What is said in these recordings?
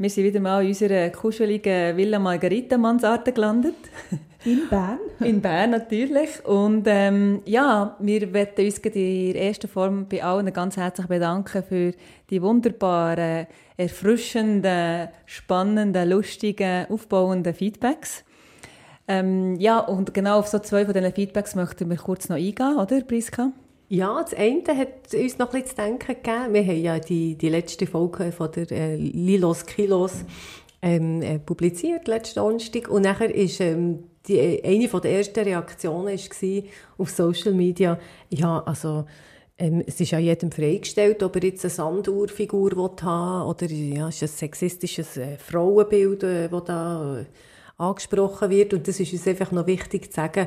Wir sind wieder mal in unserer kuscheligen Villa Margarita Mansarde gelandet. In Bern. In Bern natürlich. Und ähm, ja, wir möchten uns in der ersten Form bei allen ganz herzlich bedanken für die wunderbaren, erfrischenden, spannenden, lustigen, aufbauenden Feedbacks. Ähm, ja, und genau auf so zwei von diesen Feedbacks möchten wir kurz noch eingehen, oder Priska? Ja, das eine hat uns noch bisschen zu denken gegeben. Wir haben ja die, die letzte Folge von der äh, Lilos Kilos ähm, äh, publiziert, letzten Donnerstag. Und nachher ist ähm, die, eine von der ersten Reaktionen war auf Social Media, ja, also ähm, es ist ja jedem freigestellt, ob er jetzt eine Sanduhrfigur haben will, oder ja, ist ein sexistisches äh, Frauenbild, äh, das da äh, angesprochen wird. Und das ist uns einfach noch wichtig zu sagen,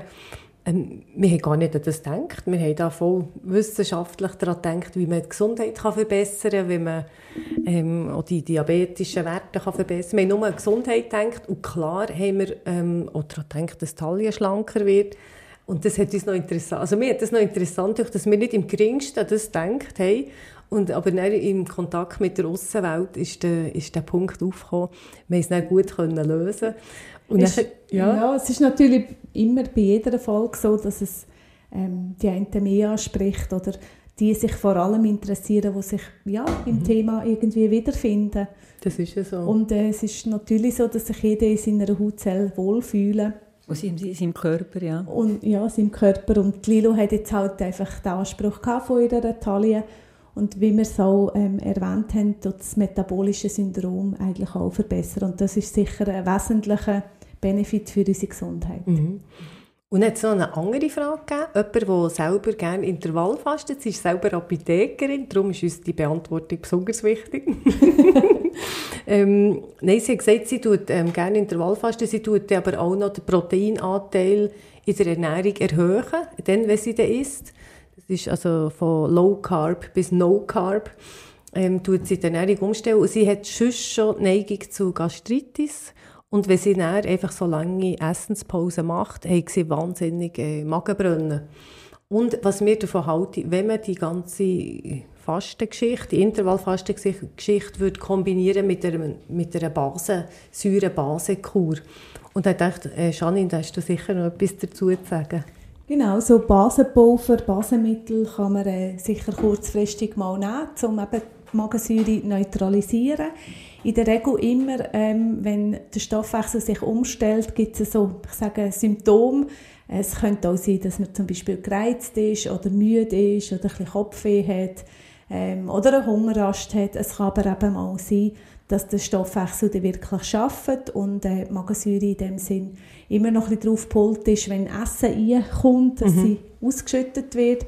ähm, wir haben gar nicht an das gedacht. Wir haben da voll wissenschaftlich daran gedacht, wie man die Gesundheit kann verbessern kann, wie man ähm, auch die diabetischen Werte kann verbessern kann. Wir haben nur an Gesundheit gedacht und klar haben wir ähm, auch daran gedacht, dass die Taille schlanker wird. Und das hat uns noch interessant, also mir hat das noch interessant dass wir nicht im geringsten an das gedacht haben. Und, aber dann im Kontakt mit der Außenwelt ist der, ist der Punkt aufgekommen. Wir haben es dann gut können lösen und ist, dann, ja. ja, es ist natürlich immer bei jeder Folge so, dass es ähm, die einen mehr anspricht oder die sich vor allem interessieren, die sich ja, im mhm. Thema irgendwie wiederfinden. Das ist ja so. Und äh, es ist natürlich so, dass sich jeder in seiner Hautzelle wohlfühlt. Und in seinem Körper, ja. Und ja, seinem Körper. Und Lilo hat jetzt halt einfach den Anspruch von ihrer Taille. Und wie wir es auch ähm, erwähnt haben, das metabolische Syndrom eigentlich auch verbessern. Und das ist sicher ein wesentlicher Benefit für unsere Gesundheit. Mhm. Und hat es noch eine andere Frage gegeben? Jemand, der selber gerne Intervall fastet. Sie ist selber Apothekerin, darum ist uns die Beantwortung besonders wichtig. ähm, nein, sie hat gesagt, sie tut ähm, gerne Intervallfasten, sie tut aber auch noch den Proteinanteil in der Ernährung erhöhen, dann, wenn sie den isst. Das ist also von Low Carb bis No Carb. Ähm, tut sie die Ernährung umstellen. Und sie hat schon schon Neigung zu Gastritis. Und wenn sie dann einfach so lange Essenspause macht, hat sie wahnsinnig Magenbrunnen. Und was wir davon halten, wenn man die ganze Fastengeschichte, die Intervallfastengeschichte würde kombinieren mit einer, mit einer Base, Säure-Base-Kur. Und ich dachte, äh, Janine, da hast du sicher noch etwas dazu zu sagen. Genau, so Basenpulver, Basenmittel kann man äh, sicher kurzfristig mal nehmen, um eben die Magensäure neutralisieren in der Regel immer, ähm, wenn der Stoffwechsel sich umstellt, gibt es so, ich sage, Symptome. Es könnte auch sein, dass man zum Beispiel gereizt ist oder müde ist oder ein bisschen Kopfweh hat ähm, oder eine Hungerrast hat. Es kann aber eben auch sein, dass der Stoffwechsel dann wirklich schafft und äh, die Magensäure in dem Sinn immer noch ein bisschen drauf ist, wenn Essen reinkommt, dass mhm. sie ausgeschüttet wird.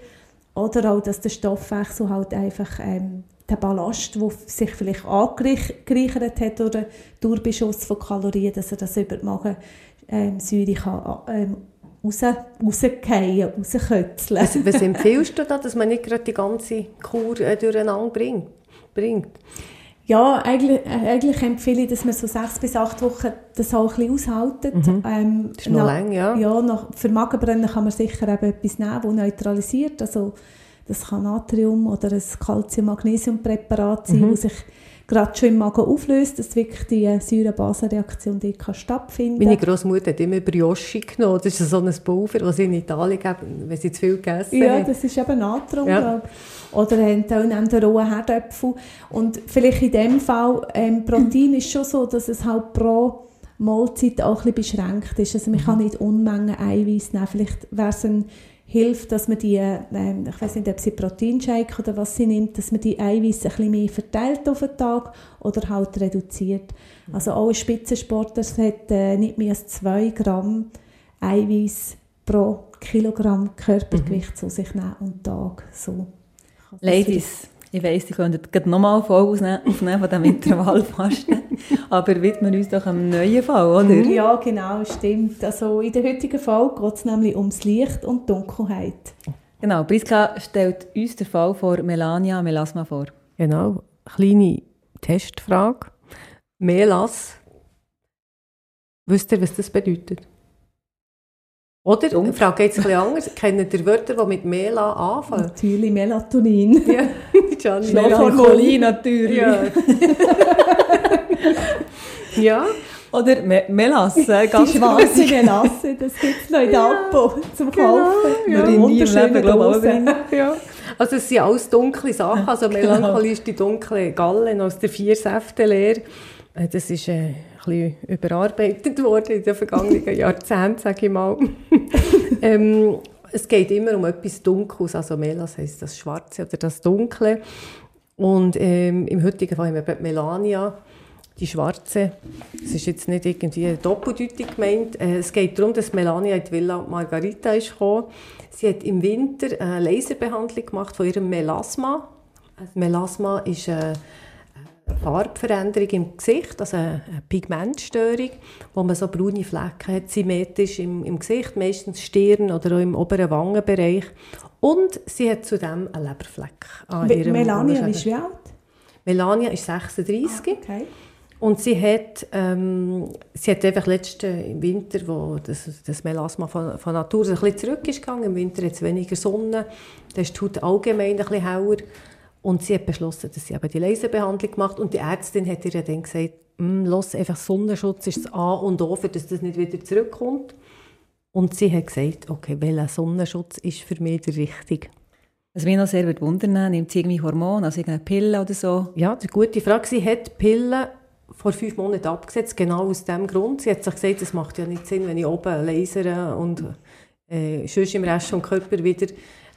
Oder auch, dass der Stoffwechsel halt einfach ähm, der Ballast, der sich vielleicht angereichert hat oder Durchbeschuss von Kalorien, dass er das über die Magensäure kann, ähm, raus, rausgehen, rauskötzeln. Was, was empfiehlst du da, dass man nicht gerade die ganze Kur äh, durcheinander bringt? bringt? Ja, eigentlich, eigentlich empfehle ich, dass man so sechs bis acht Wochen das auch ein bisschen aushaltet. Mhm. Ähm, das ist noch lang, ja. Ja, nach, für Magenbrennen kann man sicher eben etwas nehmen, das neutralisiert. Also das kann Natrium oder ein Calcium-Magnesium-Präparat sein, mhm. das sich gerade schon im Magen auflöst, dass wirklich die Säure-Basen-Reaktion dort kann stattfinden Meine Großmutter hat immer Brioche genommen. Das ist so ein Pulver, das sie in Italien geben, wenn sie zu viel gegessen ja, haben. Ja, das ist eben Natrium, ja. Oder haben auch rohe Herdöpfel. Und vielleicht in dem Fall, ähm, Protein ist schon so, dass es halt pro Mahlzeit auch ein bisschen beschränkt ist. Also man kann nicht Unmengen Eiweiß nehmen. Vielleicht wäre es ein hilft, dass man die, äh, ich weiß nicht, ob sie Proteinshake oder was sie nimmt, dass man die Eiweiß ein bisschen mehr verteilt auf den Tag oder halt reduziert. Also auch ein Spitzensportler hat äh, nicht mehr als 2 Gramm Eiweiß pro Kilogramm Körpergewicht mhm. zu sich nehmen am Tag. So. Ladies, Ich weiss, ich könnte gerade nochmal voll aufnehmen von diesem Intervallfasten. Aber widmen wir uns doch einem neuen Fall, oder? Ja, genau, stimmt. Also in der heutigen Folge geht es nämlich ums Licht und Dunkelheit. Genau, Priska stellt uns den Fall vor Melania Melasma vor. Genau, kleine Testfrage. Melas, wisst ihr, was das bedeutet? Oder? Dunkel. Ich frage jetzt ein bisschen anders. Kennt ihr Wörter, die mit Mela anfangen? Natürlich, Melatonin. Ja, Melancholie natürlich. Ja. ja. Oder Me Melasse, ganz Die schwarze Melasse, das gibt es noch in der Abbau zum genau, Kaufen. Ja. Wir nie im Leben, glaube ich, ja. Also es sind alles dunkle Sachen. Also genau. Melancholie ist die dunkle Gallen aus der Vier-Säfte-Lehre. Äh, das ist äh, bisschen überarbeitet worden in den vergangenen Jahrzehnten, sage ich mal. ähm, es geht immer um etwas Dunkles, also Melas heisst das Schwarze oder das Dunkle. Und ähm, im heutigen Fall haben wir Melania, die Schwarze. Es ist jetzt nicht irgendwie doppeldeutig gemeint. Äh, es geht darum, dass Melania in die Villa Margarita ist gekommen. Sie hat im Winter eine Laserbehandlung gemacht von ihrem Melasma. Melasma ist eine Farbveränderung im Gesicht, also eine Pigmentstörung, wo man so braune Flecken hat, symmetrisch im, im Gesicht, meistens Stirn oder auch im oberen Wangenbereich. Und sie hat zudem einen Leberfleck an ihrem Melania ist wie alt? Melania ist 36. Ah, okay. Und sie hat, ähm, sie hat einfach letzten im Winter, wo das, das Melasma von, von Natur ein bisschen zurück ist gegangen, im Winter hat es weniger Sonne, da ist die Haut allgemein ein bisschen heller. Und sie hat beschlossen, dass sie eben die Laserbehandlung macht. Und die Ärztin hat ihr dann gesagt, hm, los, einfach Sonnenschutz ist das A und O, für dass das nicht wieder zurückkommt. Und sie hat gesagt, okay, welcher Sonnenschutz ist für mich der richtige? Was mich noch sehr wundern nimmt sie irgendwie Hormone, also irgendeine Pille oder so? Ja, eine gute Frage. Sie hat Pillen vor fünf Monaten abgesetzt, genau aus diesem Grund. Sie hat sich gesagt, es macht ja nicht Sinn, wenn ich oben lasere und äh, sonst im Rest des Körpers wieder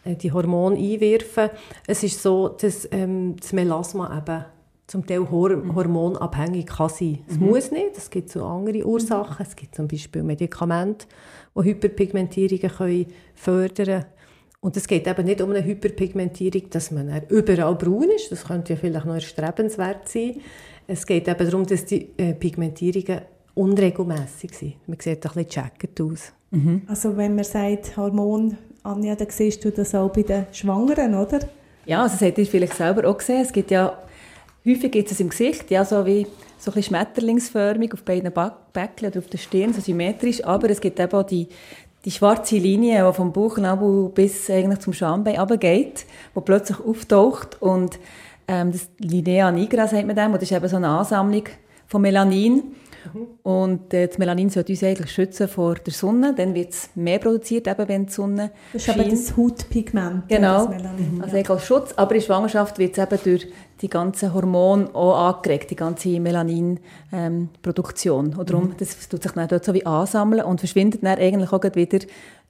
die Hormone einwerfen. Es ist so, dass ähm, das Melasma eben zum Teil hor mhm. hormonabhängig kann sein. Es mhm. muss nicht, es gibt so andere Ursachen. Es gibt zum Beispiel Medikamente, die Hyperpigmentierungen können fördern können. Und es geht eben nicht um eine Hyperpigmentierung, dass man überall braun ist. Das könnte ja vielleicht noch erstrebenswert sein. Es geht eben darum, dass die äh, Pigmentierungen unregelmäßig sind. Man sieht ein bisschen checkert aus. Mhm. Also wenn man sagt Hormon Anja, da siehst du das auch bei den Schwangeren, oder? Ja, also das habt ihr vielleicht selber auch gesehen. Es gibt ja, häufig gibt es im Gesicht, ja, so wie so ein schmetterlingsförmig auf beiden Bäckchen oder auf der Stirn, so symmetrisch, aber es gibt eben auch die, die schwarze Linie, die vom Bauchnabel bis eigentlich zum Schambein runtergeht, die plötzlich auftaucht und ähm, das Linea nigra sagt man dem, und das ist eben so eine Ansammlung von Melanin und äh, das Melanin sollte uns eigentlich schützen vor der Sonne, dann wird es mehr produziert, eben wenn die Sonne Das ist eben das Hautpigment. Genau, das Melanin, also ja. als Schutz, aber in Schwangerschaft wird es eben durch die ganzen Hormone auch angeregt, die ganze Melaninproduktion. Ähm, und darum, mhm. das tut sich dann dort so wie ansammeln und verschwindet dann eigentlich auch wieder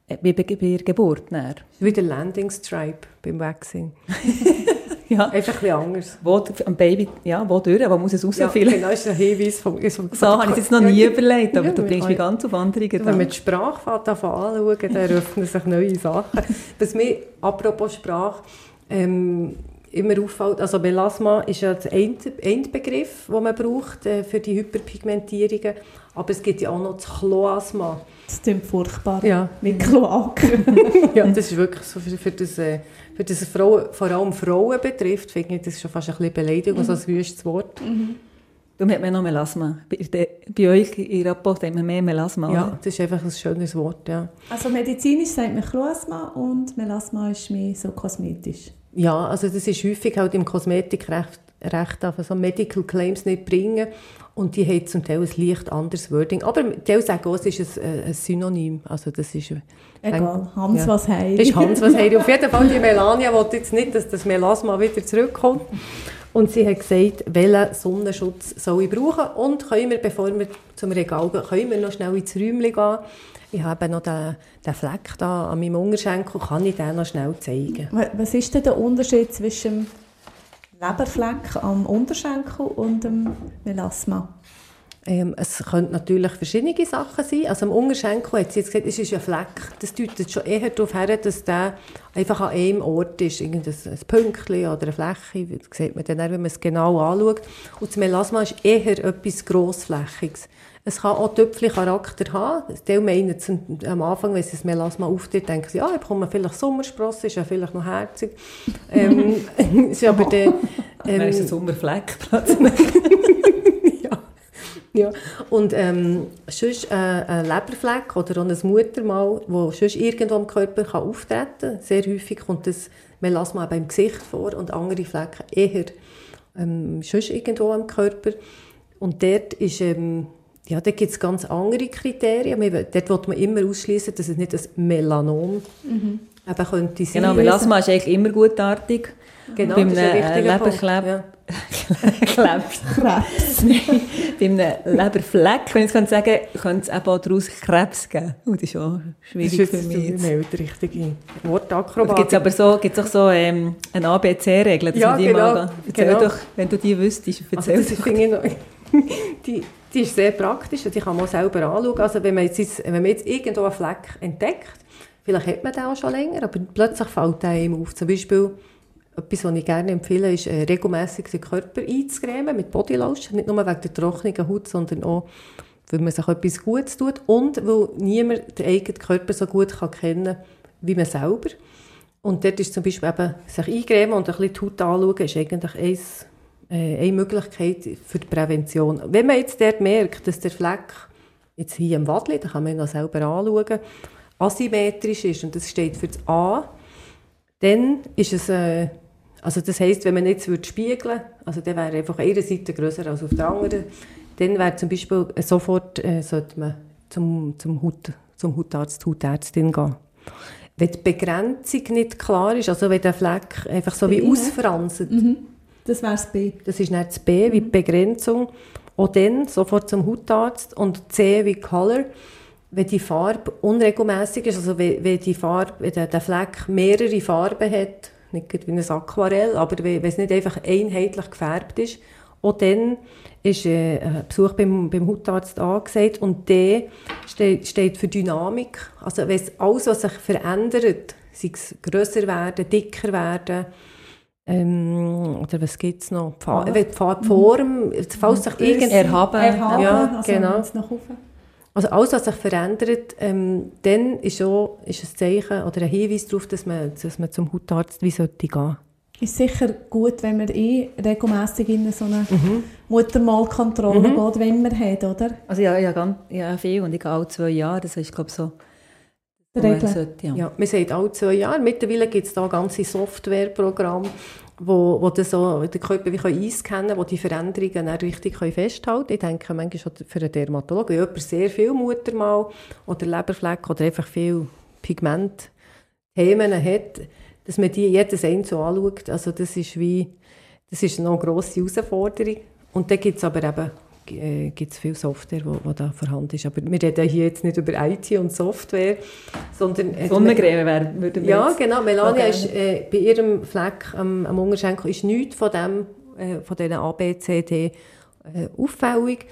äh, wie bei, bei der Geburt. Dann. Wie der Landing Stripe beim Vaccine. Ja. Einfach ein bisschen anders. Wo, am Baby, ja, wo durch, wo muss es rausfüllen? Ja, genau, das ist ein Hinweis vom, vom So habe ich es jetzt noch nie überlegt, aber ja, du bringst mich ganz auf andere Gedanken. Wenn man die Sprache anschauen, dann öffnen sich neue Sachen. Was mir, apropos Sprache, ähm, immer auffällt, also Melasma ist ja der Endbegriff, den man braucht äh, für die Hyperpigmentierungen, aber es gibt ja auch noch das Chloasma. Das klingt furchtbar, ja. mit Kloak. ja, das ist wirklich so für, für das... Äh, für das es Frauen, vor allem Frauen betrifft, finde ich das schon fast ein bisschen Beleidigung, mhm. also ein wüstes Wort. Mhm. Darum hat man noch Melasma. Bei, bei euch in Rapport hat man mehr Melasma, Ja, oder? das ist einfach ein schönes Wort, ja. Also medizinisch sagt man Chloasma und Melasma ist mehr so kosmetisch. Ja, also das ist häufig halt im Kosmetikrecht Recht auf so Medical Claims nicht bringen und die haben zum Teil ein leicht anderes Wording. Aber die sagen auch, es ist ein, ein Synonym. Also das ist, Egal, Hans ja. was heiri. Das ist Hans was heiri. Auf jeden Fall, die Melania will jetzt nicht, dass das Melasma wieder zurückkommt. Und sie hat gesagt, welchen Sonnenschutz soll ich brauchen und können wir, bevor wir zum Regal gehen, können wir noch schnell ins Räumchen gehen. Ich habe noch den, den Fleck da an meinem Unterschenkel, kann ich den noch schnell zeigen. Was ist denn der Unterschied zwischen Leberfleck am Unterschenkel und dem Melasma? Ähm, es können natürlich verschiedene Sachen sein. Also am Unterschenkel hat jetzt gesagt, es ist ein Fleck. Das deutet schon eher darauf her, dass der einfach an einem Ort ist. Irgendein ein Pünktchen oder eine Fläche. Das sieht man dann, wenn man es genau anschaut. Und das Melasma ist eher etwas Grossflächiges. Es kann auch Töpfchen-Charakter haben. Die meinen am Anfang, wenn sie das Melasma auftritt, denken sie, ja, ich bekomme vielleicht Sommersprosse, ist ja vielleicht noch herzig. ähm, ist aber der... Ähm, ist ein Sommerfleck ja. ja. Und ähm, sonst äh, ein Leberfleck oder auch ein Muttermal, das sonst irgendwo am Körper kann auftreten kann. Sehr häufig kommt das Melasma beim Gesicht vor und andere Flecken eher ähm, sonst irgendwo am Körper. Und dort ist... Ähm, ja, da gibt es ganz andere Kriterien. Dort will man immer ausschließen, dass es nicht ein Melanom mhm. eben könnte sein. Genau, Melasma ist eigentlich immer gutartig. Genau, Bei einem äh, Leberkleb... Ja. Krebs. Krebs. Bei einem Leberfleck, wenn ich es sagen könnte es eben auch daraus Krebs geben. Und das ist auch schwierig das ist für mich. Nein, die richtige Wortakrobatik. Gibt es aber so, gibt's auch so ähm, eine ABC-Regel, ja, genau, Erzähl genau. doch, wenn du die wüsstest, erzähl also das doch. die, die ist sehr praktisch und die kann man selber anschauen. Also wenn man jetzt, wenn man jetzt irgendwo einen Fleck entdeckt, vielleicht hat man den auch schon länger, aber plötzlich fällt der ihm auf. Zum Beispiel, etwas, was ich gerne empfehle, ist, äh, regelmässig den Körper einzucremen mit Bodylotion. Nicht nur wegen der trockenen Haut, sondern auch, weil man sich etwas Gutes tut und weil niemand den eigenen Körper so gut kann kennen kann wie man selber. Und dort ist zum Beispiel eben, sich eingremen und ein bisschen die Haut anschauen, ist eigentlich eins eine Möglichkeit für die Prävention. Wenn man jetzt dort merkt, dass der Fleck jetzt hier im Wadli, da kann man ihn noch selber anschauen, asymmetrisch ist und das steht für das A, dann ist es, äh, also das heisst, wenn man jetzt würde spiegeln also dann wäre einfach eine Seite grösser als auf der anderen, dann wäre zum Beispiel äh, sofort, äh, sollte man zum, zum, Haut, zum Hautarzt, Hautärztin gehen. Wenn die Begrenzung nicht klar ist, also wenn der Fleck einfach so wie ausfranset, mhm das wäre das B. Das ist nicht das B wie die Begrenzung. Und dann sofort zum Hautarzt und C wie Color. Wenn die Farbe unregelmäßig ist, also wenn, wenn, die Farbe, wenn der, der Fleck mehrere Farben hat, nicht wie ein Aquarell, aber wenn, wenn es nicht einfach einheitlich gefärbt ist, auch dann ist äh, ein Besuch beim, beim Hautarzt angesagt und D steht, steht für Dynamik. Also wenn es alles, was sich verändert, sei es grösser werden, dicker werden, ähm, oder was gibt es noch? Pfa ja. Farbform, falls sich irgend... Erhaben. Erhaben, ja, also genau. Also alles, was sich verändert, ähm, dann ist, auch, ist ein Zeichen oder ein Hinweis darauf, dass man, dass man zum Hautarzt wie sollte gehen ist sicher gut, wenn man eh regelmässig in so eine mhm. Muttermalkontrolle mhm. geht, wenn man hat, oder? Also ja, ja, ganz, ja viel und ich gehe alle zwei Jahre, das ist glaube ich so Regeln. Sollte, ja. ja, man sagt alle zwei Jahre. Mittlerweile gibt es da ganze Softwareprogramme, wo, wo das so den Körper wie einscannen können, die die Veränderungen dann richtig festhalten können. Ich denke manchmal schon für einen Dermatologen, wenn jemand sehr viel Muttermal oder Leberfleck oder einfach viel Pigmentthemen hat, dass man die jedes einzeln anschaut. Also das ist wie, das ist eine grosse Herausforderung. Und dann gibt es aber eben äh, gibt es viel Software, die da vorhanden ist. Aber wir reden hier jetzt nicht über IT und Software, sondern... Äh, Sonnencreme wäre, würden wir Ja, genau. Melania okay. ist äh, bei ihrem Fleck am, am Unterschenkel ist nichts von dem, äh, von diesen A, B, C, D äh, auffällig.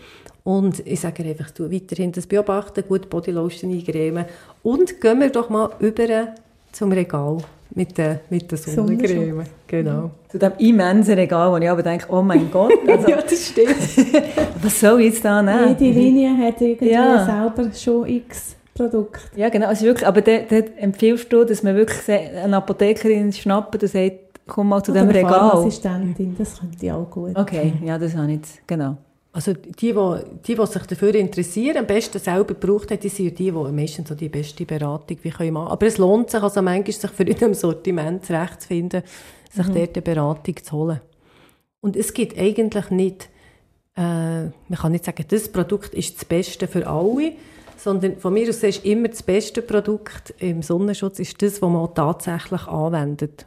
Und ich sage einfach, du weiterhin das beobachten, gut Bodylotion eingremen und gehen wir doch mal über zum Regal mit der, mit der Sonnencreme. Genau. Zu dem immensen Regal, wo ich aber denke, oh mein Gott. Also, ja, das stimmt. was soll ich jetzt da nehmen? Jede Linie hat irgendwie ja. selber schon x Produkte. Ja, genau. Also wirklich, aber dort, empfiehlst du, dass man wirklich eine Apothekerin schnappen und sagt, komm mal zu Oder dem Regal. Pharmaassistentin, das könnte ich auch gut. Okay, ja, das habe ich jetzt, genau. Also die, die, die, die sich dafür interessieren, am besten selber gebraucht haben, die sind die, die meistens so die beste Beratung wie können machen. Aber es lohnt sich also manchmal, sich für in einem Sortiment zurechtzufinden, sich mhm. dort eine Beratung zu holen. Und es gibt eigentlich nicht, äh, man kann nicht sagen, das Produkt ist das Beste für alle, sondern von mir aus ist immer das beste Produkt im Sonnenschutz ist das, was man tatsächlich anwendet.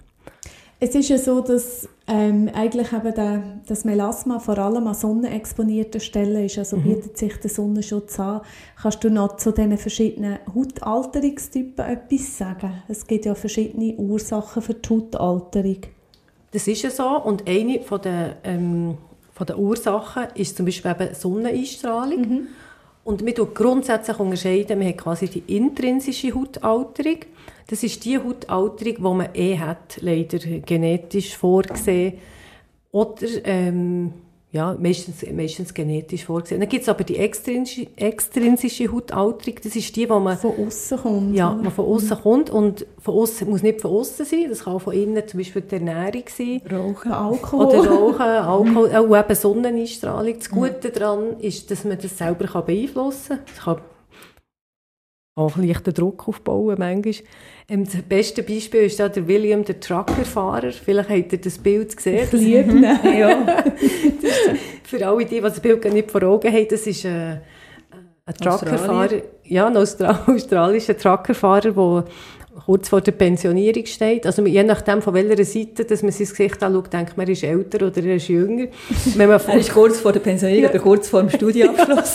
Es ist ja so, dass ähm, eigentlich eben der, das Melasma vor allem an sonnenexponierten Stellen ist, also mhm. bietet sich der Sonnenschutz an. Kannst du noch zu diesen verschiedenen Hautalterungstypen etwas sagen? Es gibt ja verschiedene Ursachen für die Hautalterung. Das ist ja so und eine von der, ähm, von den Ursachen ist zum Beispiel eben Sonneneinstrahlung. Mhm. Und wir unterscheiden grundsätzlich unterscheiden, wir haben quasi die intrinsische Hautalterung. Das ist die Hautalterung, die man eh hat, leider genetisch vorgesehen. Oder ähm, ja, meistens, meistens genetisch vorgesehen. Dann gibt es aber die extrinsische, extrinsische Hautalterung, das ist die, die man... Von außen kommt. Ja, die von außen mhm. kommt und von außen muss nicht von außen sein, das kann auch von innen zum Beispiel die Ernährung sein. Rauchen, Alkohol. Oder Rauchen, Alkohol, auch eben Sonneneinstrahlung. Das Gute mhm. daran ist, dass man das selber beeinflussen kann. Das kann auch leichten Druck aufbauen manchmal. Ähm, das beste Beispiel ist da der William, der Truckerfahrer. Vielleicht habt ihr das Bild gesehen. Ich liebe ihn. ja. für alle die, die das Bild nicht vor Augen haben, das ist äh, ein Truckerfahrer, ja, ein Austra australischer Truckerfahrer, der kurz vor der Pensionierung steht. Also je nachdem, von welcher Seite dass man sein Gesicht anschaut, denkt man, er ist älter oder er ist jünger. Wenn man er ist kurz vor der Pensionierung ja. oder kurz vor dem Studienabschluss.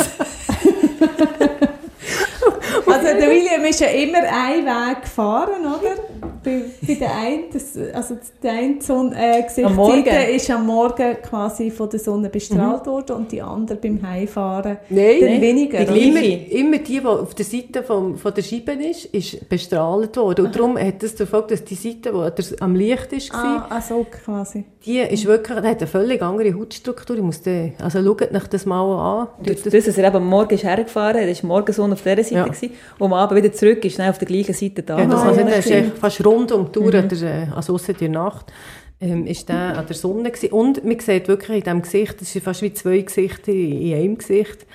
Also der William ist ja immer einen Weg gefahren, oder? Bei, bei der einen, das, also der eine Sonne, äh, Gesichtsseite ist am Morgen quasi von der Sonne bestrahlt mhm. worden und die andere beim Heimfahren Nein, dann weniger. Die immer, immer die, die auf der Seite vom, von der Scheibe ist, ist bestrahlt worden. Und Aha. darum hat das dafür dass die Seite, die am Licht ist, ah, ah, so quasi. die ist wirklich, die hat eine völlig andere Hautstruktur. Ich muss den, also schaut euch das mal an. Das, das, dass er eben am Morgen ist hergefahren, er war Morgensonne auf dieser Seite ja. gewesen, und am Abend wieder zurück ist, auf der gleichen Seite da. Ja, das ah, ja, ist fast rund um die Tour, mhm. der, äh, also ausser der Nacht, ähm, ist der an der Sonne gewesen. Und man sieht wirklich in diesem Gesicht, das ist fast wie zwei Gesichter in einem Gesicht,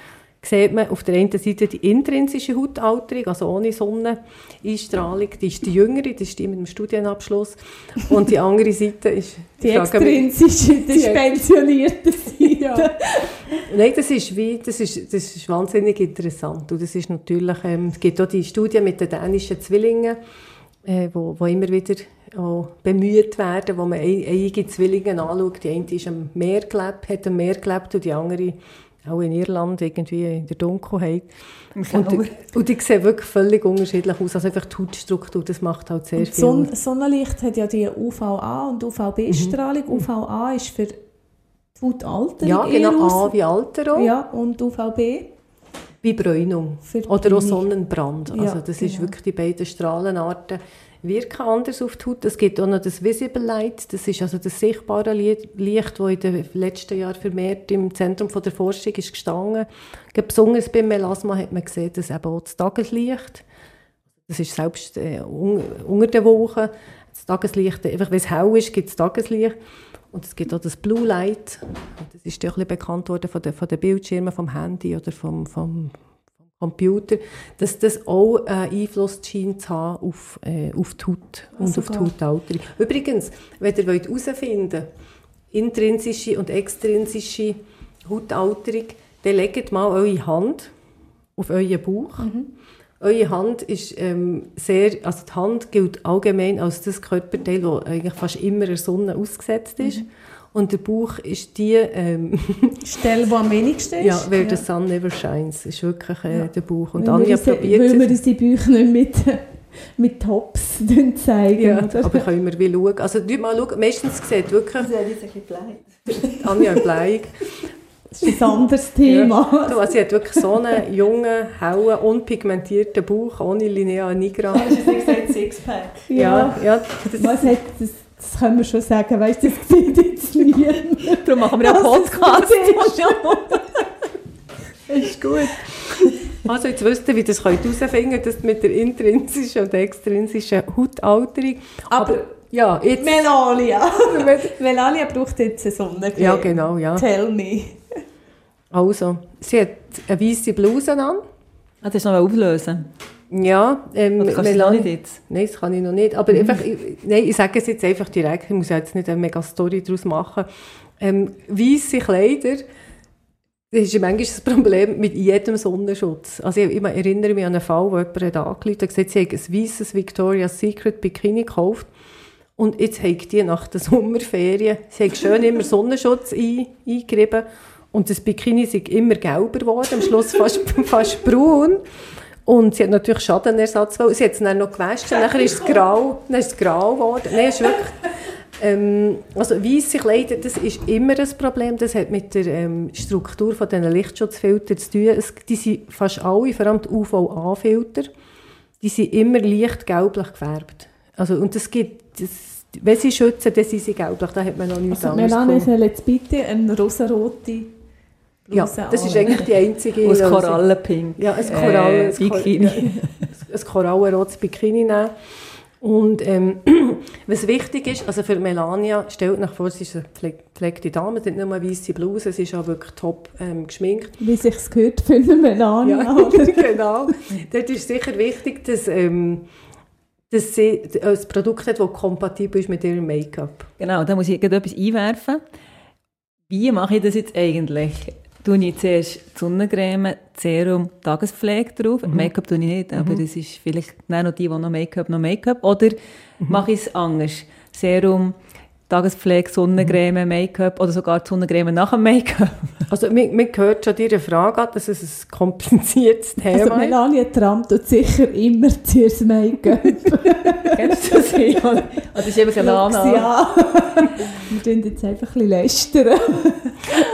sieht man auf der einen Seite die intrinsische Hautalterung, also ohne Sonneneinstrahlung, die ist die jüngere, das ist die mit dem Studienabschluss. Und die andere Seite ist... Die extrinsische, die, die pensionierte Seite. Ja. Nein, das ist, wie, das, ist, das ist wahnsinnig interessant. Und das ist natürlich, ähm, es gibt auch die Studie mit den dänischen Zwillingen, äh, wo, wo immer wieder auch bemüht werden, wo man einige Zwillinge anschaut. Die eine ist am Meer gelebt, hat am Meer gelebt und die andere auch in Irland, irgendwie in der Dunkelheit. Und, die, und die sehen wirklich völlig unterschiedlich aus. Also einfach die Hautstruktur, das macht halt sehr und viel. Sonn Sonnenlicht hat ja die UVA und UVB-Strahlung. Mhm. UVA ist für die Hautalterung. Ja, genau. A wie Alterung. Ja, und UVB? Wie Bräunung. Oder auch Sonnenbrand. Also ja, das genau. ist wirklich die beiden Strahlenarten wirken anders auf die Haut. Es gibt auch noch das Visible Light, das ist also das sichtbare Licht, das in den letzten Jahren vermehrt im Zentrum der Forschung ist gestanden. Besonders beim Melasma hat man gesehen, dass eben auch das Tageslicht, das ist selbst äh, un unter der Woche, das Tageslicht, einfach wenn es hell ist, gibt es Tageslicht. Und es gibt auch das Blue Light. Das ist ja ein bisschen bekannt worden von den, von den Bildschirmen vom Handy oder vom, vom, Computer, dass das auch einen Einfluss scheint zu haben auf, äh, auf die Haut und also auf die Hautalterung. Übrigens, wenn ihr herausfinden wollt, intrinsische und extrinsische Hautalterung, dann legt mal eure Hand auf euren Bauch. Mhm. Eure Hand ist ähm, sehr, also die Hand gilt allgemein als das Körperteil, das eigentlich fast immer der Sonne ausgesetzt ist. Mhm. Und der Bauch ist die ähm, Stelle, die am wenigsten ist. Ja, weil ja. the sun never shines, ist wirklich äh, ja. der Bauch. Und Anja probiert es. Weil wir unsere Bäuche nicht mit, mit Tops zeigen, ja, oder? aber können wir wie schauen. Also mal schauen, meistens sieht wirklich... Sie ist ein bisschen bleich. Anja bleich. Das ist ein anderes Thema. Ja. Du, also sie hat wirklich so einen jungen, hellen, unpigmentierten Bauch, ohne Linea nigra. Das ist nicht gesagt Sixpack. Ja, ja. ja das, Was hat das das können wir schon sagen, weißt du, das sieht jetzt niemand. Darum machen wir ja Podcast. Das ist gut. Also jetzt wisst ihr, wie das herausfinden könnt, das mit der intrinsischen und extrinsischen Hautalterung. Aber, Aber ja, jetzt... Melalia. Melalia braucht jetzt eine Sonnencreme. Ja, genau, ja. Tell me. Also, sie hat eine weiße Bluse an. Ah, das ist noch auflösen. Ja, ähm, Oder kannst du das nicht jetzt? Nein, das kann ich noch nicht. Aber mhm. einfach, ich, nein, ich sage es jetzt einfach direkt, ich muss jetzt nicht eine mega Story daraus machen. Ähm, weisse Kleider, das ist manchmal das Problem mit jedem Sonnenschutz. Also ich, ich erinnere mich an einen Fall, wo jemand hat angerufen hat, gesagt, sie hat ein weißes Victoria's Secret Bikini gekauft und jetzt hat die nach der Sommerferien, sie hat schön immer Sonnenschutz ein, eingerieben und das Bikini ist immer gelber geworden, am Schluss fast, fast braun. Und sie hat natürlich Schadenersatz, weil sie hat es dann noch gewaschen, nachher ist es grau, dann ist es grau geworden. Nein, ist wirklich, Ähm, also weisse Kleider, das ist immer ein Problem. Das hat mit der ähm, Struktur von diesen Lichtschutzfiltern zu tun. Es, die sind fast alle, vor allem die UVA-Filter, die sind immer leicht gelblich gefärbt. Also, und es gibt, das, wenn sie schützen, dann sind sie gelblich. Da hat man noch nichts Also anderes Melanie bitte eine rosarote Ja, das ist eigentlich die einzige Aus Lösung. Korallenpink. Ja, ein Korallen, Äh, ein Bikini. ja, ein korallenrotes Bikini nehmen. Und ähm, was wichtig ist, also für Melania, stellt euch vor, sie ist eine pfleg- gepflegte Dame, sie hat nicht nur eine weisse Bluse, sie ist auch wirklich top ähm, geschminkt. Wie sich's gehört für eine Melania, Ja, genau. Dort ist sicher wichtig, dass, ähm, dass sie ein Produkt hat, das kompatibel ist mit ihrem Make-up. Genau, da muss ich gerade etwas einwerfen. Wie mache ich das jetzt eigentlich? Tue ich zuerst Sonnencreme, Serum, Tagespflege drauf? Make-up tue ich nicht, aber das ist vielleicht nein, noch die, die noch Make-up, noch Make-up. Oder mache ich es anders? Serum, Tagespflege, Sonnencreme, Make-up oder sogar die Sonnencreme nach dem Make-up? Also, man, man hört schon Ihre Frage an, dass es ein kompliziertes Thema Also. Melania Trump tut sicher immer zuerst Make-up. Kennst du das? Oder oder ist eben Lana? Ja. Wir tun jetzt einfach ein bisschen lästern.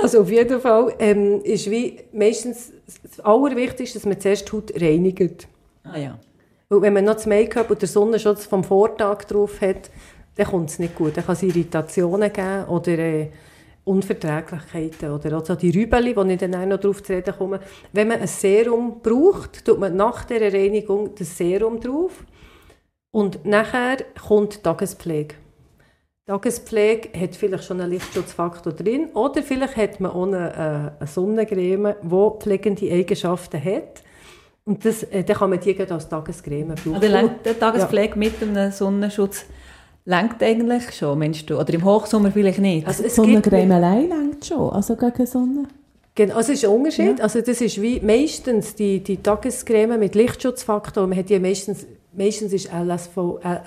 Also auf jeden Fall ähm, ist wie meistens das Allerwichtigste, dass man zuerst die Haut reinigt. Ah ja. Weil wenn man noch das Make-up und den Sonnenschutz vom Vortag drauf hat, dann kommt es nicht gut. Dann kann es Irritationen geben oder äh, Unverträglichkeiten oder auch so die Rübeli, die ich dann auch noch drauf zu reden komme. Wenn man ein Serum braucht, tut man nach der Reinigung das Serum drauf und nachher kommt die Tagespflege. Die Tagespflege hat vielleicht schon einen Lichtschutzfaktor drin oder vielleicht hat man auch eine, äh, eine Sonnencreme, die pflegende Eigenschaften hat. Und das, äh, dann kann man die als Tagescreme brauchen. Also der Tagespflege mit einem Sonnenschutz lenkt eigentlich schon, meinst du? Oder im Hochsommer vielleicht nicht? Also es Sonnencreme allein längt schon, also gegen Sonne. Genau, also es ist ein Unterschied. Also das ist wie meistens die, die Tagescreme mit Lichtschutzfaktor. Man hat die meistens, meistens ist LSV,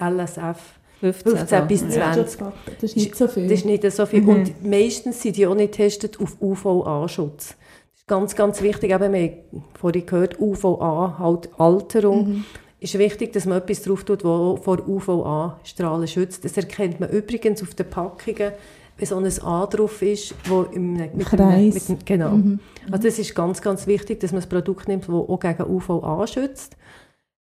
LSF 15, 15 bis ja. 20. Schutzfaktor, Das ist nicht so viel. Das ist nicht so viel. Und meistens sind die auch nicht getestet auf UVA-Schutz. Das ist ganz, ganz wichtig. Eben, wir haben vorhin gehört, UVA, halt Alterung. Ist wichtig, dass man etwas drauf tut, das vor UVA-Strahlen schützt. Das erkennt man übrigens auf den Packungen, wenn so ein A drauf ist, wo im, mit einem- Kreis. mit einem- genau. Also das ist ganz, ganz wichtig, dass man ein Produkt nimmt, das auch gegen UVA schützt.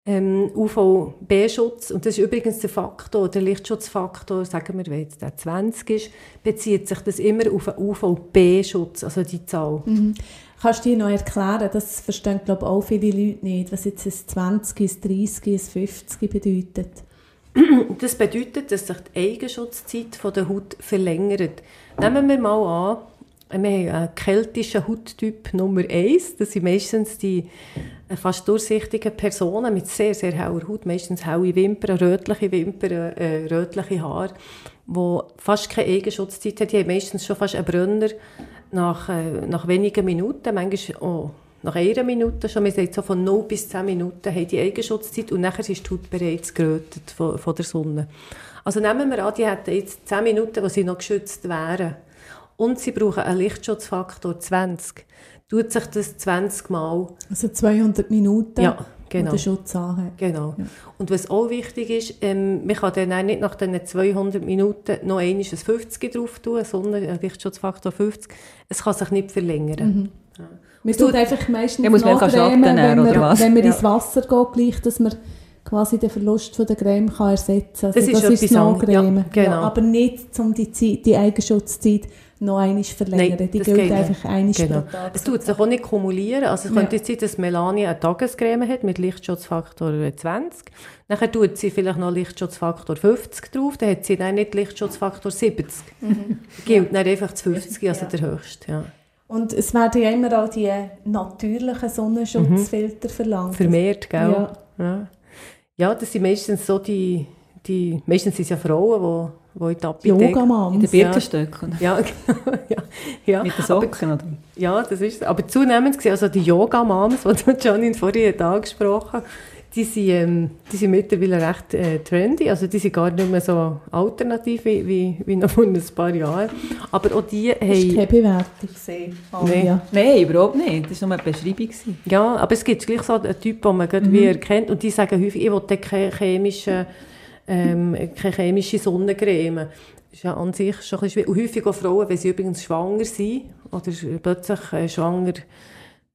Ähm, UVB-Schutz, und das ist übrigens der Faktor, der Lichtschutzfaktor, sagen wir, wenn jetzt der 20 ist, bezieht sich das immer auf einen UVB-Schutz, also die Zahl. Mhm. Kannst du dir noch erklären, das verstehen glaube auch viele Leute nicht, was jetzt ein 20, ein 30, ein 50 bedeutet? Das bedeutet, dass sich die Eigenschutzzeit der Haut verlängert. Nehmen wir mal an, wir haben einen keltischen Hauttyp Nummer 1. Das sind meistens die äh, fast durchsichtigen Personen mit sehr, sehr heller Haut. Meistens helle Wimpern, rötliche Wimpern, äh, rötliche Haare, die fast keine Eigenschutzzeit haben. Die haben meistens schon fast einen Brenner nach, äh, nach wenigen Minuten, manchmal auch nach einer Minute schon. Man sagt so von 0 bis 10 Minuten haben die Eigenschutzzeit und nachher ist die Haut bereits gerötet von, von der Sonne. Also nehmen wir an, die hätten jetzt 10 Minuten, wo sie noch geschützt wären. Und sie brauchen einen Lichtschutzfaktor 20. Tut sich das 20 Mal. Also 200 Minuten, Ja, genau. der Schutz anhat. Genau. Und was auch wichtig ist, ähm, man kann dann auch nicht nach diesen 200 Minuten noch einmal ein 50 drauf tun, sondern ein Lichtschutzfaktor 50. Es kann sich nicht verlängern. Man tut einfach meistens Ja, muss man Schatten wenn nehmen, man, oder was? wenn man Ja. ins Wasser geht, gleich, dass man quasi den Verlust von der Creme kann ersetzen kann. Also Das ist das ist etwas an- Nachcremen. ja, genau. aber nicht, um die, Zeit, die Eigenschutzzeit noch einmal verlängern. Nein, die das gilt einfach einmal Genau. pro Tag. Es tut sich auch nicht kumulieren. Also es Ja. könnte jetzt sein, dass Melania eine Tagescreme hat mit Lichtschutzfaktor 20. Nachher tut sie vielleicht noch Lichtschutzfaktor 50 drauf. Dann hat sie dann nicht Lichtschutzfaktor 70. Gilt dann einfach das 50, also der höchste. Ja. Und es werden ja immer auch die natürlichen Sonnenschutzfilter verlangt. Vermehrt, gell? Ja. Ja. ja, das sind meistens so die, die meistens sind es ja Frauen, die, die in die Apotheke... Yogamams. In den Birkenstöcken. Ja, genau. ja, ja. Mit den Socken, oder? Ja, das ist so. Aber zunehmend gesehen, also die Yoga-Moms, die Janine vorhin hat angesprochen die sind, ähm, die sind mittlerweile recht äh, trendy. Also die sind gar nicht mehr so alternativ wie, wie, wie noch vor ein paar Jahren. Aber auch die Das ist haben... keine Bewertung gesehen. Nein. Ja. Nein, überhaupt nicht. Das war nur eine Beschreibung. Ja, aber es gibt gleich so einen Typ, den man gerade wie erkennt. Und die sagen häufig, ich will keine chemische, ähm, keine chemische Sonnencreme. ist ja an sich schon ein bisschen häufig auch Frauen, wenn sie übrigens schwanger sind oder plötzlich äh, schwanger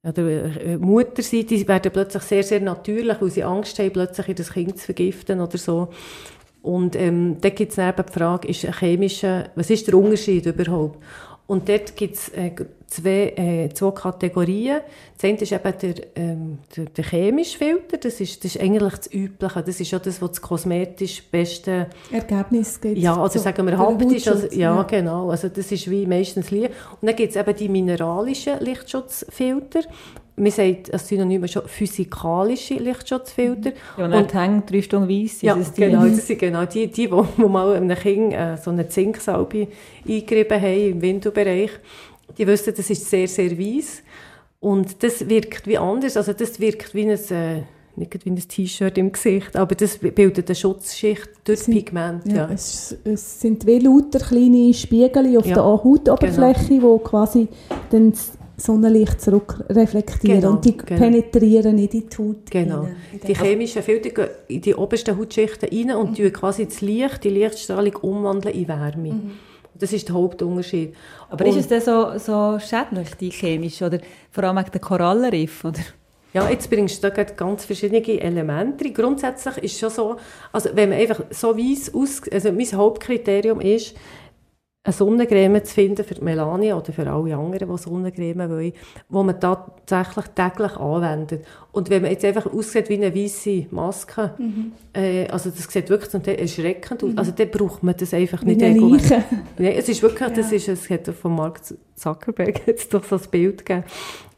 oder äh, Mutter sind, die werden plötzlich sehr, sehr natürlich, weil sie Angst haben, plötzlich das Kind zu vergiften oder so. Und ähm, da gibt es eben die Frage, ist ein chemischer, was ist der Unterschied überhaupt? Und dort gibt es äh, zwei, äh, zwei Kategorien. Das eine ist eben der, ähm, der, der chemische Filter, das ist, das ist eigentlich das Übliche, das ist ja das, was das kosmetisch beste Ergebnis gibt. Ja, also so sagen wir haptisch, also, ja, ja, genau, also das ist wie meistens Licht. Und dann gibt es eben die mineralischen Lichtschutzfilter, man sagt als Synonym schon physikalische Lichtschutzfilter. Ja, und, und hängt drei Stunden weiss. Ja, das genau, das sind genau die, die, wo mal einem Kind äh, so eine Zinksalbe eingerieben haben im Windelbereich. Die wissen, das ist sehr, sehr weiss. Und das wirkt wie anders, also das wirkt wie ein... Äh, nicht wie ein T-Shirt im Gesicht, aber das bildet eine Schutzschicht durch sind, Pigment. Ja. ja. Es, es, sind wie lauter kleine Spiegel auf ja, der Hautoberfläche, genau. wo quasi dann Sonnenlicht zurückreflektieren genau, und die genau. penetrieren in die Haut. Genau. Rein, die chemischen Filter gehen in die obersten Hautschichten rein und mhm. quasi das Licht, die Lichtstrahlung umwandeln in Wärme. Mhm. Das ist der Hauptunterschied. Aber und, ist es denn so, so schädlich, die chemisch, oder vor allem wegen der Korallenriff, oder? Ja, jetzt bringst du da ganz verschiedene Elemente. Grundsätzlich ist es schon so, also wenn man einfach so weiss aus, also mein Hauptkriterium ist, eine Sonnencreme zu finden für Melania oder für alle anderen, die Sonnencreme wollen, die man tatsächlich täglich anwendet. Und wenn man jetzt einfach aussieht wie eine weiße Maske, mhm. äh, also das sieht wirklich zum Teil erschreckend aus, mhm. also dann braucht man das einfach nicht. Nein, es ist wirklich, ja. das ist, es hat von Mark Zuckerberg jetzt doch so ein Bild gegeben,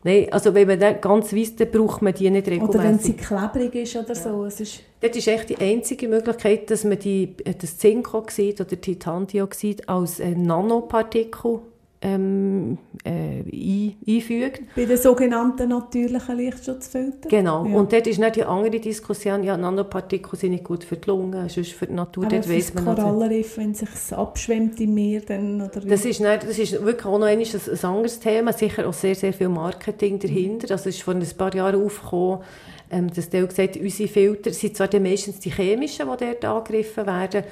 Nein, also wenn man dann ganz weiss, dann braucht man die nicht regelmäßig. Oder wenn sie klebrig ist oder so. Es ist das ist echt die einzige Möglichkeit, dass man die, das Zinkoxid oder Titandioxid als Nanopartikel ähm, äh, einfügt. Bei den sogenannten natürlichen Lichtschutzfiltern? Genau. Ja. Und dort ist nicht die andere Diskussion, ja, Nanopartikel sind nicht gut für die Lungen, sonst für die Natur. Aber dort weiss man Korallenriff, wenn es sich abschwemmt im Meer, dann, oder das ist, nicht, das ist wirklich auch noch ein, ein anderes Thema, sicher auch sehr, sehr viel Marketing dahinter. Das ist vor ein paar Jahren aufgekommen, ähm, dass der gesagt unsere Filter sind zwar meistens die chemischen, die dort angegriffen werden,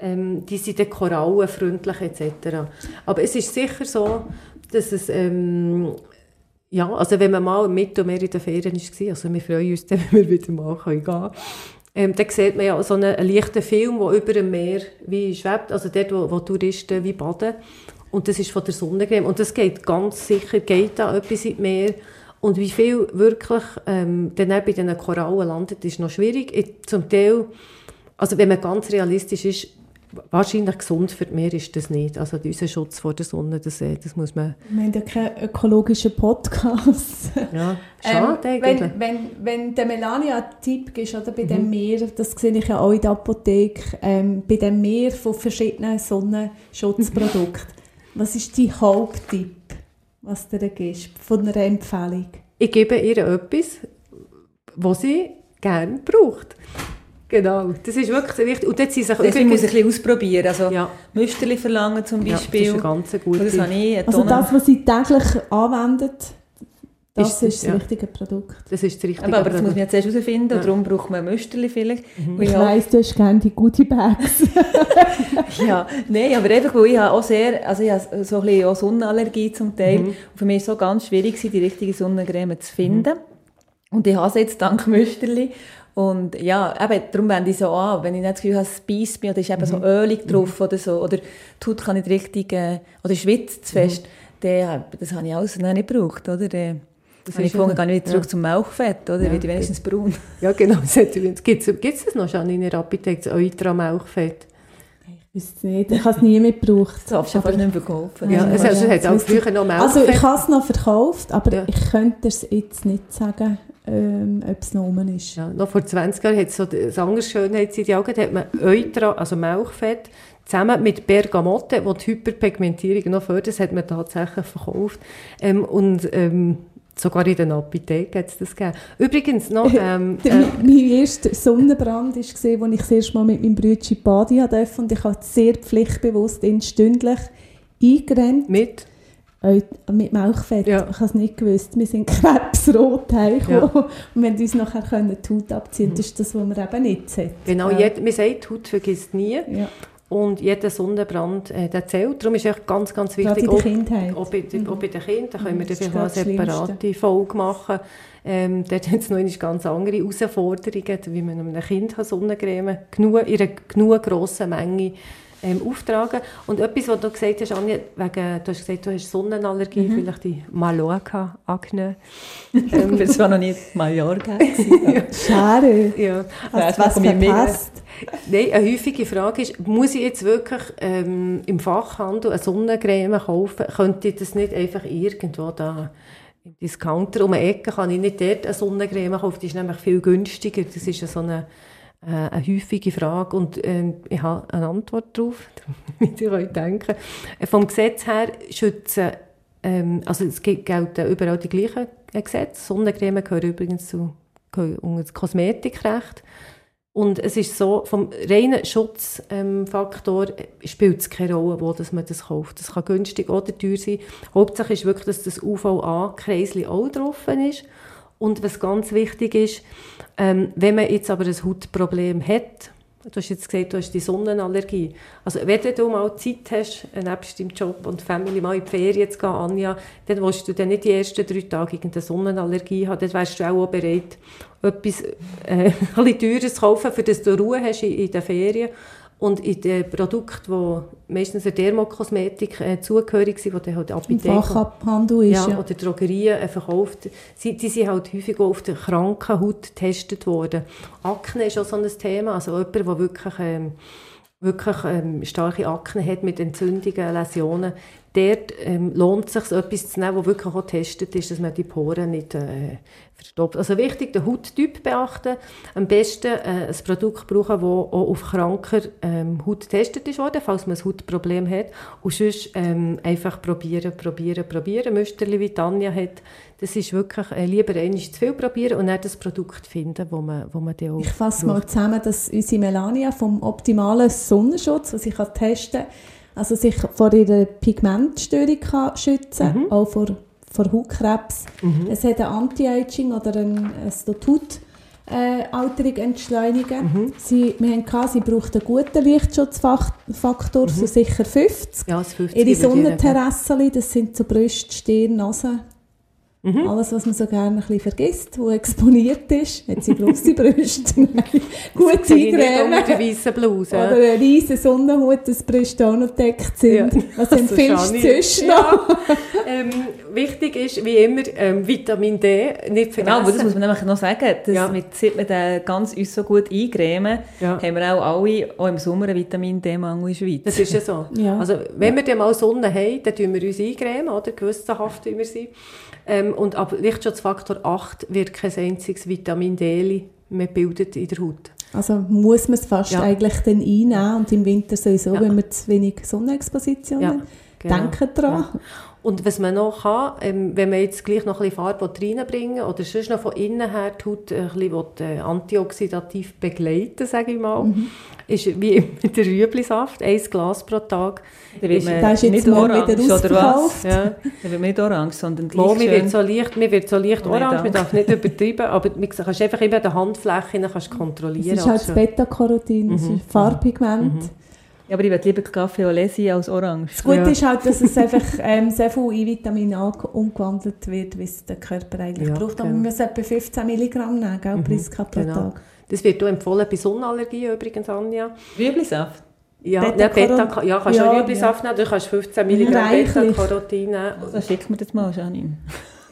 ähm, die sind dann korallenfreundlich etc. Aber es ist sicher so, dass es ähm, ja, also wenn man mal im Mittelmeer in den Ferien war, also wir freuen uns dann, wenn wir wieder mal gehen können, ähm, dann sieht man ja so einen, einen leichten Film, der über dem Meer wie schwebt, also dort, wo, wo Touristen wie baden. Und das ist von der Sonnencreme. Und das geht ganz sicher, geht da etwas in Meer. Und wie viel wirklich ähm, dann bei diesen Korallen landet, ist noch schwierig. Ich, zum Teil, also wenn man ganz realistisch ist, wahrscheinlich gesund für die Meer ist das nicht. Also unser Schutz vor der Sonne, das, äh, das muss man... Wir haben ja keinen ökologischen Podcast. Ja, schade ähm, wenn, wenn, wenn der Melania einen Tipp gibt, oder, bei mhm. dem Meer, das sehe ich ja auch in der Apotheke, ähm, bei dem Meer von verschiedenen Sonnenschutzprodukten, was ist dein Haupttipp? was du ihr gibst, von einer Empfehlung? Ich gebe ihr etwas, was sie gerne braucht. Genau, das ist wirklich wichtig. Und dort sind sich das muss ich ein bisschen ausprobieren. Also ja. Müsterli verlangen zum Beispiel. Ja, das ist eine ganz gute. Das also das, was sie täglich anwendet, das ist, ist das ja. richtige Produkt. Das ist das richtige aber, aber das muss man jetzt erst herausfinden, ja. darum braucht man Müsterli vielleicht. Mhm. Ich weiss, du hast gerne die Goodie Bags. ja, nein, aber einfach, weil ich habe auch sehr, also ich habe so ein bisschen auch Sonnenallergie zum Teil. Mhm. Und für mich war es so ganz schwierig, die richtige Sonnencreme zu finden. Mhm. Und ich habe es jetzt dank Müsterli. Und ja, eben, darum wende ich so an, wenn ich nicht das Gefühl habe, es beißt mich oder ist eben mhm. so ölig drauf mhm. oder so, oder tut kann nicht richtig, äh, oder schwitzt zu fest, mhm. dann, das habe ich alles nicht gebraucht, oder? Äh, das ich gefunden, gehe ich wieder zurück ja. zum Milchfett, oder? Ja. Wird wenigstens braun. Ja, genau. Gibt es das noch schon in der Apotheke, das Eutra-Milchfett? Ich weiß es nicht, ich habe es nie mehr gebraucht. Das hast du fast nicht mehr verkauft. Ja, also, es hat auch früher noch Milchfett. Also ich habe es noch verkauft, aber ja. ich könnte es jetzt nicht sagen, ähm, ob es noch oben ist. Ja, noch vor 20 Jahren hat es so das andere Schönheitsideal hat man Eutra, also Milchfett, zusammen mit Bergamotte, wo die Hyperpigmentierung noch fördert, das hat man tatsächlich verkauft. Ähm, und ähm, Sogar in der Apotheke hat es das gegeben. Übrigens noch... Ähm, äh, mein erster Sonnenbrand war, als ich das erste Mal mit meinem Brütchen baden durfte und ich habe sehr pflichtbewusst ihn stündlich eingerennt. Mit? Mit Milchfett. Ja. Ich habe es nicht gewusst. Wir sind krebsrot heimgekommen ja. und wir uns nachher können die Haut abziehen. Das ist das, was man eben nicht sieht. Genau, ja. jeder, man sagt, die Haut vergisst nie. Ja. und jeder Sonnenbrand, äh, der zählt. Darum ist es ganz, ganz wichtig, Kindheit. auch bei, Mhm. auch bei den Kindern, da können wir Das vielleicht noch eine separate Folge machen. Ähm, dort hat es noch ganz andere Herausforderungen, wie man einem Kind Sonnencreme genug, in einer genug grossen Menge ähm, auftragen Und etwas, was du gesagt hast, Anja, wegen, du hast gesagt, du hast Sonnenallergie, Mhm. vielleicht die Mallorca-Akne. Ähm, das war noch nicht Mallorca. Schade. ja. Hast du was verpasst? Nein, eine häufige Frage ist, muss ich jetzt wirklich ähm, im Fachhandel eine Sonnencreme kaufen? Könnte ich das nicht einfach irgendwo da im Discounter um die Ecke, kann ich nicht dort eine Sonnencreme kaufen? Die ist nämlich viel günstiger. Das ist ja so eine, äh, eine häufige Frage und ähm, ich habe eine Antwort darauf, damit ihr euch denken. Äh, Vom Gesetz her schützen, ähm, also es gelten überall die gleichen äh, Gesetze. Sonnencreme gehören übrigens zu, unter Kosmetikrecht. Und es ist so, vom reinen Schutzfaktor ähm, spielt es keine Rolle, wo dass man das kauft. Das kann günstig oder teuer sein. Hauptsache ist wirklich, dass das UVA-Kreisli auch drauf ist. Und was ganz wichtig ist, ähm, wenn man jetzt aber ein Hautproblem hat, du hast jetzt gesagt, du hast die Sonnenallergie. Also wenn du mal Zeit hast, äh, nebst deinem Job und Family mal in die Ferien zu gehen, Anja, dann willst du dann nicht die ersten drei Tage irgendeine Sonnenallergie haben. Dann wärst du auch bereit, etwas äh, ein bisschen teures zu kaufen, für das du Ruhe hast in, in den Ferien. Und in den Produkten, die meistens der Dermokosmetik äh, zugehörig sind, die dann halt Apotheken Fachabhandel ist ja, ja. oder Drogerien äh, verkauft. Sie, die sind halt häufig auf der kranken Haut getestet worden. Akne ist auch so ein Thema. Also jemand, der wirklich, ähm, wirklich ähm, starke Akne hat mit Entzündungen, Läsionen, dort ähm, lohnt es sich, etwas zu nehmen, das wirklich auch getestet ist, dass man die Poren nicht äh, verstopft. Also wichtig, den Hauttyp beachten. Am besten äh, ein Produkt brauchen, das auch auf kranker ähm, Haut getestet ist worden, falls man ein Hautproblem hat. Und sonst ähm, einfach probieren, probieren, probieren. Müsterli, wie Tanja hat, das ist wirklich äh, lieber einmal zu viel probieren und dann das Produkt finden, wo man, wo man dann auch Ich fasse mal zusammen, dass unsere Melania vom optimalen Sonnenschutz, was ich testen kann, also sich vor ihrer Pigmentstörung kann schützen kann, auch vor, vor Hautkrebs. Es hat ein Anti-Aging oder ein, es tut äh, Alterung entschleunigen. Sie, wir haben gehabt, sie braucht einen guten Lichtschutzfaktor, so sicher 50. ja, das 50 Ihre. Sonnenterrassen, das sind so Brust, Stirn, Nase. Mhm. Alles, was man so gerne ein bisschen vergisst, wo exponiert ist. Hat sie grosse Brüste. Gut Sehe ich nicht unter eingrämen. der weißen Bluse. Oder eine riesen Sonnenhut, dass die Brüste auch noch gedeckt sind. Ja. Was empfiehlst du sonst noch? ähm, wichtig ist, wie immer, ähm, Vitamin D nicht vergessen. Genau, aber das muss man nämlich noch sagen, dass Ja. mit, seit wir den ganz uns so gut eingrämen, Ja. haben wir auch alle, auch im Sommer, einen Vitamin D-Mangel in der Schweiz. Das ist ja so. Ja. Also, wenn wir dann mal Sonne haben, dann tun wir uns eingrämen, oder? Gewissenhaft, wie wir sind. Ähm, und ab Lichtschutzfaktor 8 wird kein einziges Vitamin D mehr gebildet in der Haut. Also muss man es fast Ja. eigentlich dann einnehmen und im Winter sowieso, Ja. wenn wir zu wenig Sonnenexposition Ja, haben. Genau. Denken dran. Und was man noch kann, ähm, wenn man jetzt gleich noch ein bisschen Farbe reinbringen will, oder sonst noch von innen her die Haut ein bisschen will, äh, antioxidativ begleiten, sage ich mal, Mhm. ist wie immer der Rüeblisaft, ein Glas pro Tag. Dann wird Ist- man Da ist jetzt nicht orange, wieder oder was? Ja. Dann wird man nicht orange, sondern Mo, gleich mir wird schön. so leicht, mir wird so leicht Oh, orange, man darf nicht übertreiben, aber man kannst einfach immer die Handfläche dann kannst du Es kontrollieren. ist halt das also. Beta-Carotin, das Mhm. ist Farbpigment. Ja, aber ich will lieber Kaffee sein als orange. Das Gute Ja. ist halt, dass es einfach ähm, sehr viel in Vitamin A umgewandelt wird, wie es der Körper eigentlich Ja, braucht. Aber genau. wir müssen etwa 15 Milligramm nehmen, gell, Priska pro genau. Tag. Das wird auch empfohlen bei Sonnenallergie übrigens, Anja. Rüeblisaft. Ja, Beta-Carot- Beta, Beta ja kannst du Ja, auch Rüeblisaft nehmen, du kannst 15 Milligramm. Beta-Carotin nehmen. Also schick mir das mal, Janine.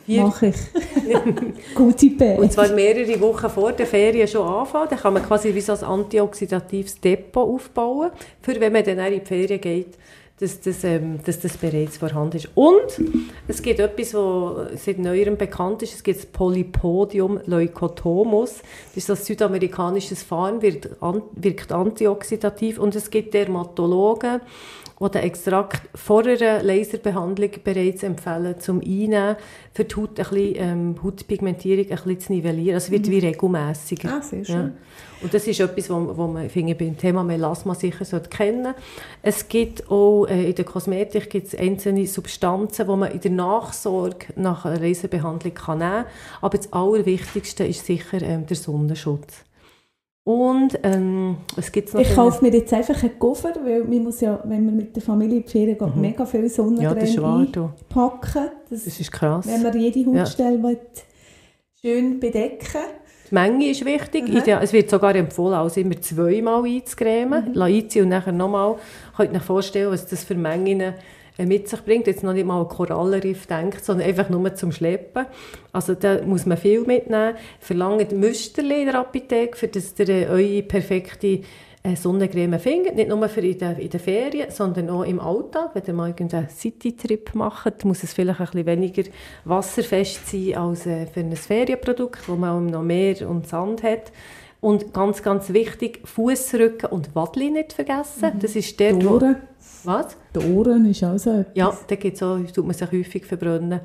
Vier- Mache ich. Gute Idee. Und zwar mehrere Wochen vor der Ferien schon anfangen. Dann kann man quasi wie so ein antioxidatives Depot aufbauen, für wenn man dann auch in die Ferien geht, dass das, ähm, dass das bereits vorhanden ist. Und es gibt etwas, was seit neuerem bekannt ist. Es gibt das Polypodium leukotomus. Das ist ein südamerikanisches Farn, wirkt, an, wirkt antioxidativ. Und es gibt Dermatologen, die den Extrakt vor einer Laserbehandlung bereits empfehlen, zum Einnehmen, für die Haut ein bisschen, ähm, Hautpigmentierung ein bisschen zu nivellieren. Also es wird wie regelmässiger. Ah, sehr schön. Ja. Und das ist etwas, was wo man finde beim Thema Melasma sicher sollte kennen Es gibt auch äh, in der Kosmetik gibt's einzelne Substanzen, die man in der Nachsorge nach einer Laserbehandlung kann nehmen kann. Aber das Allerwichtigste ist sicher ähm, der Sonnenschutz. Und ähm, was gibt es noch? Ich kaufe mir jetzt einfach einen Koffer, weil man muss ja, wenn man mit der Familie in die Ferien geht, mhm. mega viel Sonnencreme ja, einpacken. Das, das, ist krass. Wenn man jede Hautstelle ja. schön bedecken Die Menge ist wichtig. Mhm. Es wird sogar empfohlen, also immer zweimal einzucremen. Mhm. Einziehen und nachher nochmal. Könnt ihr euch vorstellen, was das für Mengen mit sich bringt. Jetzt noch nicht mal Korallenriff denkt, sondern einfach nur zum Schleppen. Also da muss man viel mitnehmen. Verlangt Müsterli in der Apotheke, für dass ihr äh, eure perfekte äh, Sonnencreme findet. Nicht nur für in den, in den Ferien, sondern auch im Alltag. Wenn ihr mal irgendeinen City-Trip macht, muss es vielleicht ein bisschen weniger wasserfest sein als für ein Ferienprodukt, wo man noch Meer und Sand hat. Und ganz, ganz wichtig, Fußrücken und Wadli nicht vergessen. Mhm. Das ist der, Dore. Was? Die Ohren ist auch so etwas. Ja, da gibt's auch, tut man sich häufig verbrennen.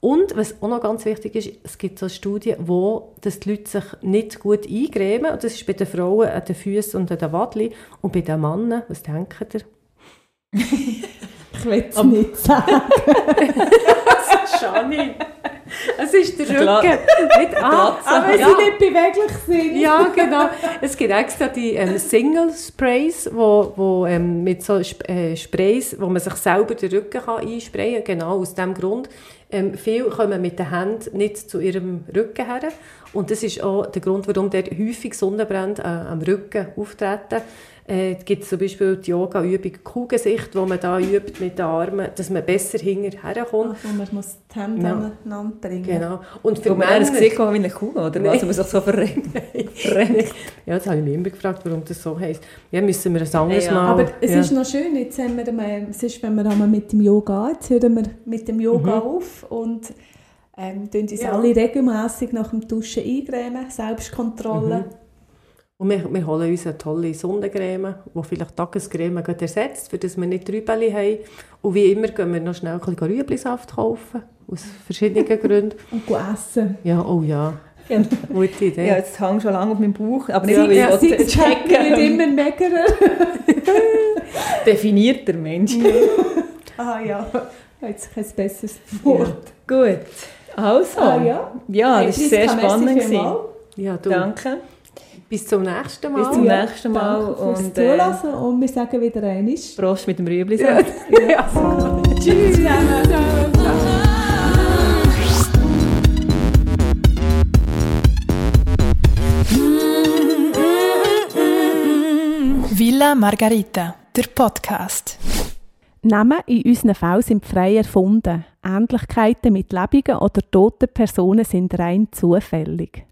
Und was auch noch ganz wichtig ist, es gibt so Studien, wo dass die Leute sich nicht gut eingremen. Und das ist bei den Frauen an den Füßen und an den Wadli. Und bei den Männern, was denkt ihr? ich will es nicht sagen. Schani. Es ist der Rücken. Nicht an, aber sie ja. nicht beweglich sind. Ja, genau. Es gibt extra die ähm, Single Sprays, wo, wo ähm, mit so äh, Sprays, wo man sich selber den Rücken kann einsprayen kann. Genau aus diesem Grund. Ähm, viele kommen mit den Händen nicht zu ihrem Rücken her. Und das ist auch der Grund, warum der häufig Sonnenbrände äh, am Rücken auftreten. Äh, gibt zum Beispiel die Yoga-Übung Kuhgesicht, wo man da übt mit den Armen, dass man besser hinterher kommt. Also man muss die Hände ja. aneinander bringen. Genau. Und für Männer... das Gesicht wie eine Kuh, oder was? Man sich so verrenkt. ja, das habe ich mich immer gefragt, warum das so heisst. Ja, müssen wir ein anderes ja, Mal... Aber es ja. ist noch schön, jetzt haben wir, es ist, wenn wir einmal mit dem Yoga, jetzt hören wir mit dem Yoga mhm. auf und ähm, uns ja. alle regelmäßig nach dem Duschen eingremen, Selbstkontrolle. Mhm. Und wir, wir holen uns eine tolle Sonnencreme, die vielleicht Tagescreme ersetzt, für das wir nicht Trübeli haben. Und wie immer gehen wir noch schnell ein bisschen Rüblisaft kaufen, aus verschiedenen Gründen. Und essen. Ja, oh ja. Ja. Gute Idee. Ja, jetzt hängt schon lange auf meinem Bauch, aber nicht, ja, weil ja, ich checken wird immer meckerer. Definierter Mensch. ah ja, jetzt kein besseres Wort. Ja. Gut, also. Ah, ja, ja das war sehr spannend. Ja, du. Danke. Bis zum nächsten Mal. Bis zum ja, nächsten Mal. Danke fürs und, äh, Zulassen und wir sagen wieder einmal. Prost mit dem Rüebli. Ja. ja. ja. Tschüss Villa Margarita, der Podcast. Namen in unseren Fällen sind frei erfunden. Ähnlichkeiten mit lebenden oder toten Personen sind rein zufällig.